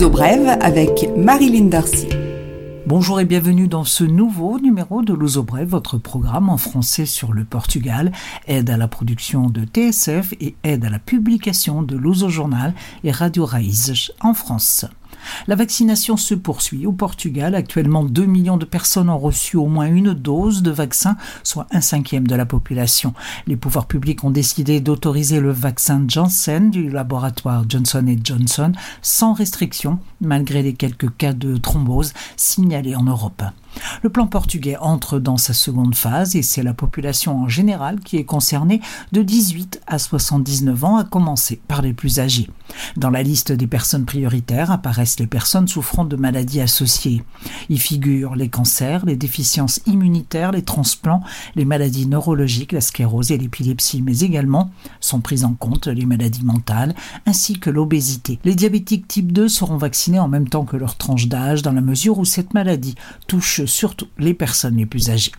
Brève avec Marilyn Darcy. Bonjour et bienvenue dans ce nouveau numéro de Brève, votre programme en français sur le Portugal, aide à la production de TSF et aide à la publication de l'Uso Journal et Radio Raízes en France. La vaccination se poursuit. Au Portugal, actuellement 2 millions de personnes ont reçu au moins une dose de vaccin, soit un cinquième de la population. Les pouvoirs publics ont décidé d'autoriser le vaccin Janssen du laboratoire Johnson Johnson sans restriction, malgré les quelques cas de thrombose signalés en Europe. Le plan portugais entre dans sa seconde phase et c'est la population en général qui est concernée de 18 à 79 ans, à commencer par les plus âgés. Dans la liste des personnes prioritaires apparaissent les personnes souffrant de maladies associées. Y figurent les cancers, les déficiences immunitaires, les transplants, les maladies neurologiques, la sclérose et l'épilepsie, mais également sont prises en compte les maladies mentales ainsi que l'obésité. Les diabétiques type 2 seront vaccinés en même temps que leur tranche d'âge dans la mesure où cette maladie touche surtout les personnes les plus âgées.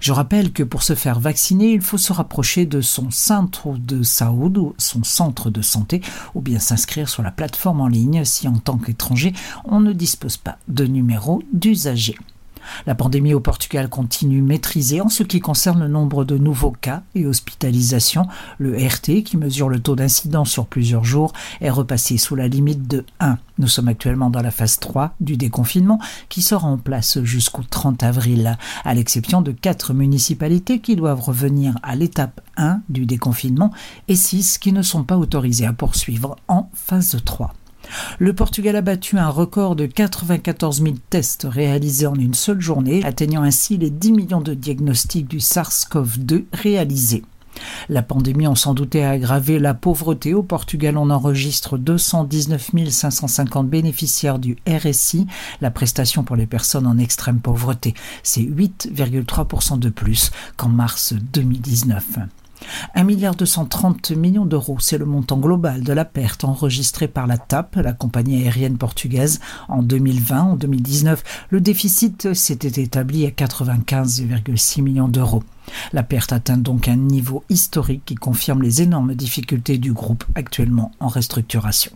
Je rappelle que pour se faire vacciner, il faut se rapprocher de son centre de saoud ou son centre de santé ou bien s'inscrire sur la plateforme en ligne si en tant qu'étranger on ne dispose pas de numéro d'usager. La pandémie au Portugal continue maîtrisée en ce qui concerne le nombre de nouveaux cas et hospitalisations. Le RT, qui mesure le taux d'incidence sur plusieurs jours, est repassé sous la limite de 1. Nous sommes actuellement dans la phase 3 du déconfinement qui sera en place jusqu'au 30 avril, à l'exception de 4 municipalités qui doivent revenir à l'étape 1 du déconfinement et 6 qui ne sont pas autorisées à poursuivre en phase 3. Le Portugal a battu un record de 94 000 tests réalisés en une seule journée, atteignant ainsi les 10 millions de diagnostics du SARS-CoV-2 réalisés. La pandémie, on s'en doutait, a aggravé la pauvreté. Au Portugal, on enregistre 219 550 bénéficiaires du RSI, la prestation pour les personnes en extrême pauvreté. C'est 8,3% de plus qu'en mars 2019. 1 milliard 230 millions d'euros, c'est le montant global de la perte enregistrée par la TAP, la compagnie aérienne portugaise, en 2020. En 2019, le déficit s'était établi à 95,6 millions d'euros. La perte atteint donc un niveau historique qui confirme les énormes difficultés du groupe actuellement en restructuration.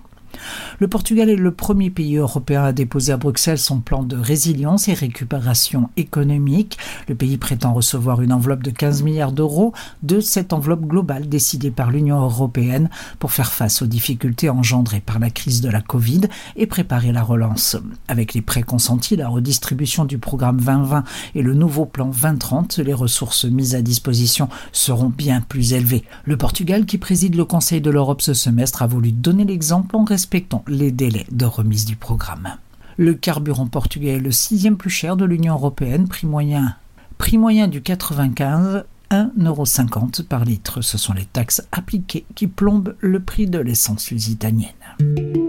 Le Portugal est le premier pays européen à déposer à Bruxelles son plan de résilience et récupération économique. Le pays prétend recevoir une enveloppe de 15 milliards d'euros de cette enveloppe globale décidée par l'Union européenne pour faire face aux difficultés engendrées par la crise de la Covid et préparer la relance. Avec les prêts consentis, la redistribution du programme 2020 et le nouveau plan 2030, les ressources mises à disposition seront bien plus élevées. Le Portugal, qui préside le Conseil de l'Europe ce semestre, a voulu donner l'exemple en respectant les délais de remise du programme. Le carburant portugais est le sixième plus cher de l'Union européenne, prix moyen, prix moyen du 95, 1,50€ par litre. Ce sont les taxes appliquées qui plombent le prix de l'essence lusitanienne.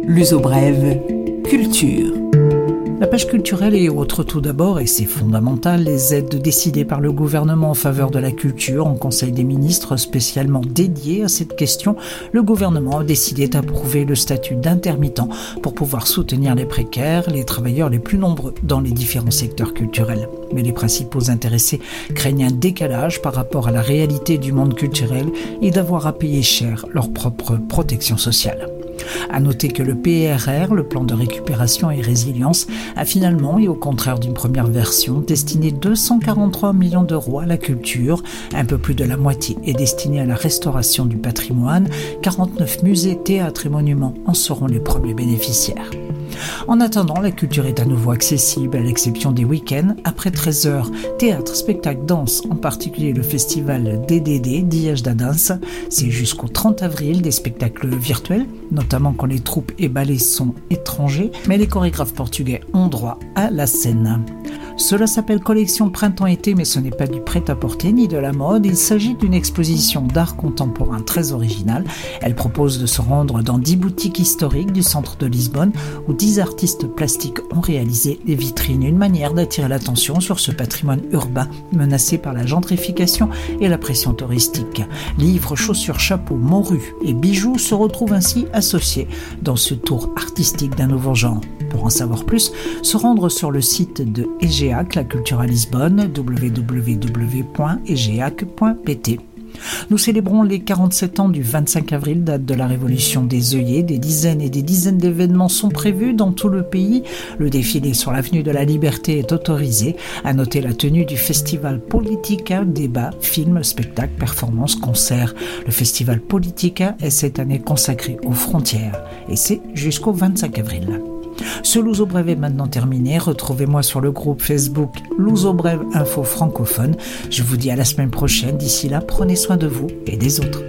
L'uso brève, culture. La page culturelle et autres tout d'abord, et c'est fondamental, les aides décidées par le gouvernement en faveur de la culture en Conseil des ministres spécialement dédié à cette question, le gouvernement a décidé d'approuver le statut d'intermittent pour pouvoir soutenir les précaires, les travailleurs les plus nombreux dans les différents secteurs culturels. Mais les principaux intéressés craignent un décalage par rapport à la réalité du monde culturel et d'avoir à payer cher leur propre protection sociale. À noter que le PRR, le plan de récupération et résilience, a finalement, et au contraire d'une première version, destiné 243 millions d'euros à la culture. Un peu plus de la moitié est destiné à la restauration du patrimoine. 49 musées, théâtres et monuments en seront les premiers bénéficiaires. En attendant, la culture est à nouveau accessible, à l'exception des week-ends, après 13 heures. Théâtre, spectacle, danse, en particulier le festival DDD, Diage da Danse. C'est jusqu'au 30 avril des spectacles virtuels, notamment quand les troupes et ballets sont étrangers, mais les chorégraphes portugais ont droit à la scène. Cela s'appelle collection printemps-été, mais ce n'est pas du prêt-à-porter ni de la mode. Il s'agit d'une exposition d'art contemporain très originale. Elle propose de se rendre dans dix boutiques historiques du centre de Lisbonne où dix artistes plastiques ont réalisé des vitrines. Une manière d'attirer l'attention sur ce patrimoine urbain menacé par la gentrification et la pression touristique. Livres, chaussures, chapeaux, morues et bijoux se retrouvent ainsi associés dans ce tour artistique d'un nouveau genre. Pour en savoir plus, se rendre sur le site de EGEAC, la culture à Lisbonne, www.egeac.pt. Nous célébrons les 47 ans du 25 avril, date de la révolution des œillets. Des dizaines et des dizaines d'événements sont prévus dans tout le pays. Le défilé sur l'avenue de la Liberté est autorisé. À noter la tenue du festival Politica, débat, films, spectacles, performances, concerts. Le festival Politica est cette année consacré aux frontières et c'est jusqu'au 25 avril. Ce Louzo Brève est maintenant terminé. Retrouvez-moi sur le groupe Facebook Louzo Brève Info Francophone. Je vous dis à la semaine prochaine. D'ici là, prenez soin de vous et des autres.